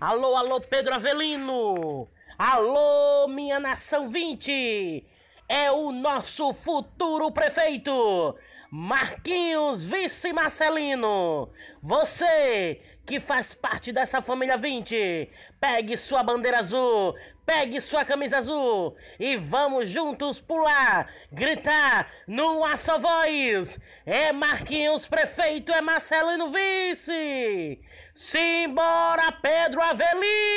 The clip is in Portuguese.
Alô, alô, Pedro Avelino! Alô, minha nação 20! É o nosso futuro prefeito, Marquinhos Vice Marcelino! Você que faz parte dessa família 20, pegue sua bandeira azul, pegue sua camisa azul e vamos juntos pular, gritar no só voz: é Marquinhos prefeito, é Marcelino vice! Simbora, Pedro Avelino!